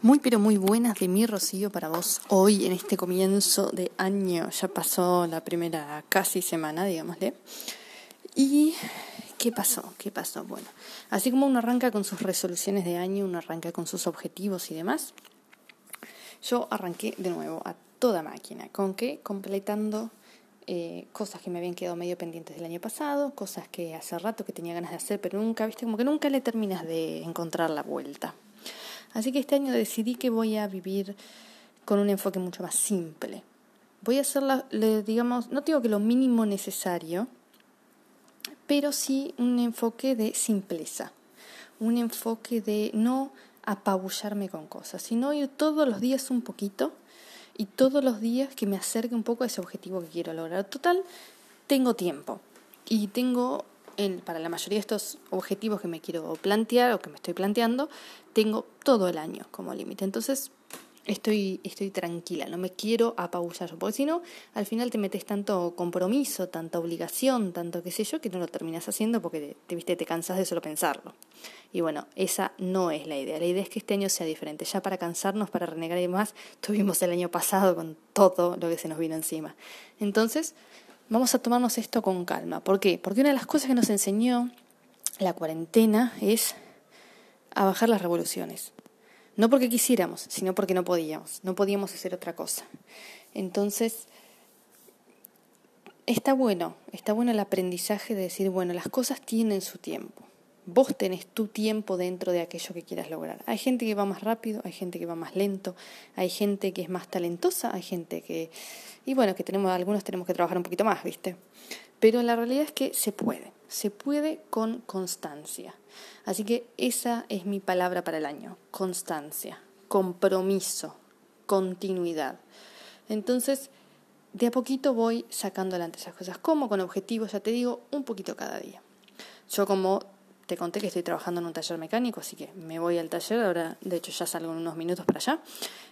Muy pero muy buenas de mi Rocío para vos hoy en este comienzo de año. Ya pasó la primera casi semana, digámosle. ¿Y qué pasó? ¿Qué pasó? Bueno, así como uno arranca con sus resoluciones de año, uno arranca con sus objetivos y demás, yo arranqué de nuevo a toda máquina. ¿Con qué? Completando eh, cosas que me habían quedado medio pendientes del año pasado, cosas que hace rato que tenía ganas de hacer, pero nunca, viste, como que nunca le terminas de encontrar la vuelta. Así que este año decidí que voy a vivir con un enfoque mucho más simple. Voy a hacer, digamos, no digo que lo mínimo necesario, pero sí un enfoque de simpleza, un enfoque de no apabullarme con cosas, sino ir todos los días un poquito y todos los días que me acerque un poco a ese objetivo que quiero lograr. Total, tengo tiempo y tengo para la mayoría de estos objetivos que me quiero plantear o que me estoy planteando, tengo todo el año como límite. Entonces, estoy, estoy tranquila, no me quiero apabullar, porque si no, al final te metes tanto compromiso, tanta obligación, tanto qué sé yo, que no lo terminas haciendo porque te, viste, te cansas de solo pensarlo. Y bueno, esa no es la idea. La idea es que este año sea diferente. Ya para cansarnos, para renegar y demás, tuvimos el año pasado con todo lo que se nos vino encima. Entonces, vamos a tomarnos esto con calma. ¿Por qué? Porque una de las cosas que nos enseñó la cuarentena es a bajar las revoluciones. No porque quisiéramos, sino porque no podíamos. No podíamos hacer otra cosa. Entonces, está bueno, está bueno el aprendizaje de decir, bueno, las cosas tienen su tiempo. Vos tenés tu tiempo dentro de aquello que quieras lograr. Hay gente que va más rápido, hay gente que va más lento, hay gente que es más talentosa, hay gente que... Y bueno, que tenemos, algunos tenemos que trabajar un poquito más, ¿viste? Pero la realidad es que se puede, se puede con constancia. Así que esa es mi palabra para el año, constancia, compromiso, continuidad. Entonces, de a poquito voy sacando adelante esas cosas. como Con objetivos, ya te digo, un poquito cada día. Yo como te conté que estoy trabajando en un taller mecánico, así que me voy al taller, ahora de hecho ya salgo en unos minutos para allá.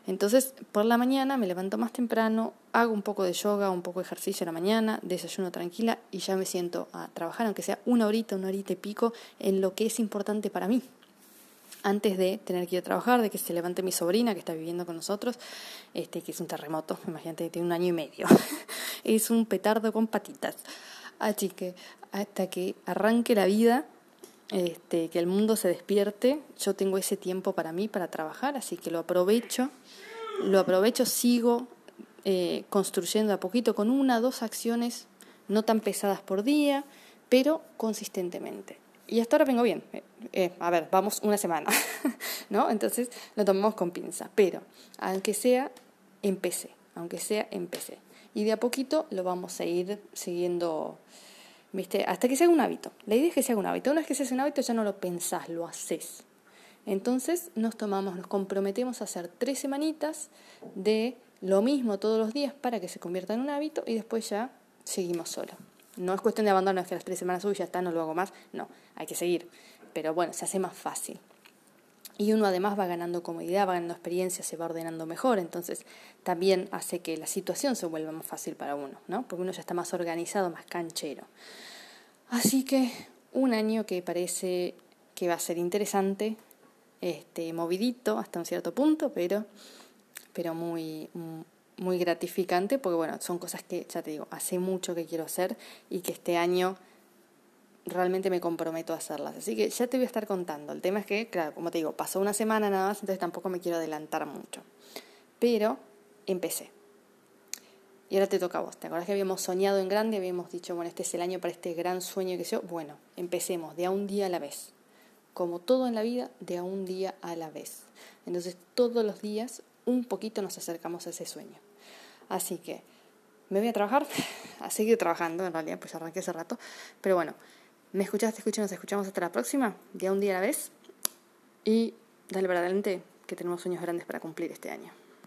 Entonces, por la mañana me levanto más temprano, hago un poco de yoga, un poco de ejercicio en la mañana, desayuno tranquila y ya me siento a trabajar, aunque sea una horita, una horita y pico, en lo que es importante para mí. Antes de tener que ir a trabajar, de que se levante mi sobrina que está viviendo con nosotros, este, que es un terremoto, imagínate que tiene un año y medio. es un petardo con patitas. Así que hasta que arranque la vida, este, que el mundo se despierte, yo tengo ese tiempo para mí, para trabajar, así que lo aprovecho, lo aprovecho, sigo eh, construyendo a poquito con una, dos acciones no tan pesadas por día, pero consistentemente. Y hasta ahora vengo bien. Eh, eh, a ver, vamos una semana, ¿no? Entonces lo tomamos con pinza. Pero, aunque sea, empecé. Aunque sea, empecé. Y de a poquito lo vamos a ir siguiendo ¿viste? Hasta que se haga un hábito. La idea es que se haga un hábito. Una vez que se hace un hábito ya no lo pensás, lo haces. Entonces nos tomamos, nos comprometemos a hacer tres semanitas de lo mismo todos los días para que se convierta en un hábito y después ya seguimos solo. No es cuestión de abandonar que las tres semanas, uy, ya está, no lo hago más. No, hay que seguir. Pero bueno, se hace más fácil. Y uno además va ganando comodidad, va ganando experiencia, se va ordenando mejor, entonces también hace que la situación se vuelva más fácil para uno, ¿no? Porque uno ya está más organizado, más canchero. Así que un año que parece que va a ser interesante, este, movidito hasta un cierto punto, pero, pero muy, muy gratificante, porque bueno, son cosas que, ya te digo, hace mucho que quiero hacer y que este año realmente me comprometo a hacerlas. Así que ya te voy a estar contando. El tema es que, claro, como te digo, pasó una semana nada más, entonces tampoco me quiero adelantar mucho. Pero empecé. Y ahora te toca a vos. ¿Te acuerdas que habíamos soñado en grande? Habíamos dicho, bueno, este es el año para este gran sueño que yo. Bueno, empecemos de a un día a la vez. Como todo en la vida, de a un día a la vez. Entonces, todos los días, un poquito nos acercamos a ese sueño. Así que me voy a trabajar, a seguir trabajando, en realidad, pues arranqué hace rato. Pero bueno, me escuchaste, escucha, nos escuchamos hasta la próxima, de a un día a la vez. Y dale para adelante, que tenemos sueños grandes para cumplir este año.